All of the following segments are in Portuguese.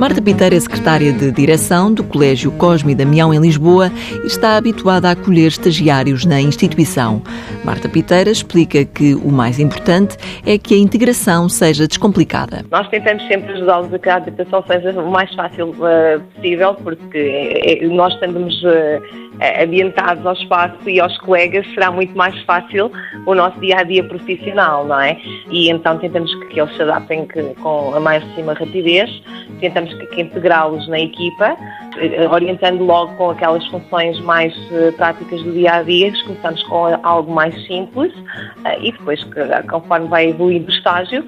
Marta Piteira é secretária de direção do Colégio Cosme e Damião em Lisboa e está habituada a acolher estagiários na instituição. Marta Piteira explica que o mais importante é que a integração seja descomplicada. Nós tentamos sempre ajudá-los a que a adaptação seja o mais fácil uh, possível, porque eh, nós estamos uh, ambientados ao espaço e aos colegas, será muito mais fácil o nosso dia a dia profissional, não é? E então tentamos que eles se adaptem com a máxima rapidez, tentamos que integrá-los na equipa, orientando logo com aquelas funções mais uh, práticas do dia a dia, começamos com algo mais simples e depois, conforme vai evoluindo o estágio,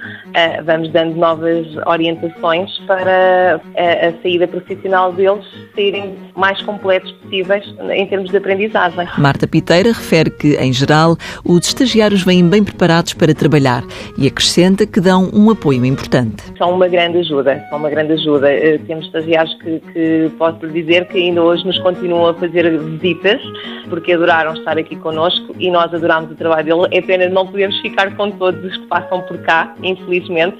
vamos dando novas orientações para a saída profissional deles serem mais completos possíveis em termos de aprendizagem. Marta Piteira refere que, em geral, os estagiários vêm bem preparados para trabalhar e acrescenta que dão um apoio importante. São uma grande ajuda, são uma grande ajuda. Temos estagiários que, que posso lhe dizer que ainda hoje nos continuam a fazer visitas, porque adoraram estar aqui connosco e nós adoramos o trabalho dele. É pena não podemos ficar com todos os que passam por cá, infelizmente,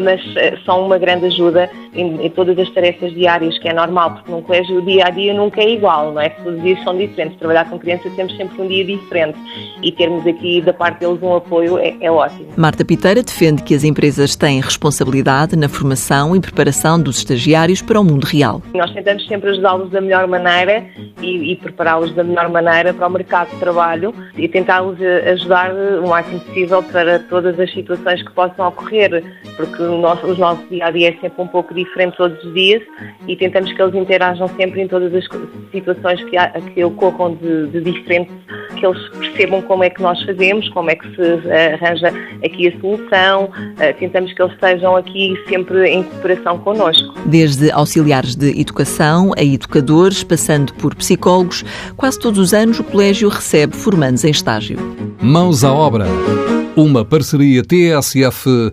mas eh, são uma grande ajuda em, em todas as tarefas diárias, que é normal, porque num colégio o dia a dia nunca é igual, não é? Todos os dias são diferentes. Trabalhar com crianças temos sempre um dia diferente e termos aqui da parte deles um apoio é, é ótimo. Marta Piteira defende que as empresas têm responsabilidade na formação e preparação dos estagiários para o mundo real. Nós tentamos tentamos sempre ajudá-los da melhor maneira e, e prepará-los da melhor maneira para o mercado de trabalho e tentá-los ajudar o máximo possível para todas as situações que possam ocorrer, porque o nosso, o nosso dia a dia é sempre um pouco diferente todos os dias e tentamos que eles interajam sempre em todas as situações que, há, que ocorram de, de diferente, que eles percebam como é que nós fazemos, como é que se arranja aqui a solução, eh, tentamos que eles estejam aqui sempre em cooperação connosco. Desde auxiliares de educação a educadores, passando por psicólogos, quase todos os anos o colégio recebe formandos em estágio. Mãos à obra. Uma parceria TSF-IEFP.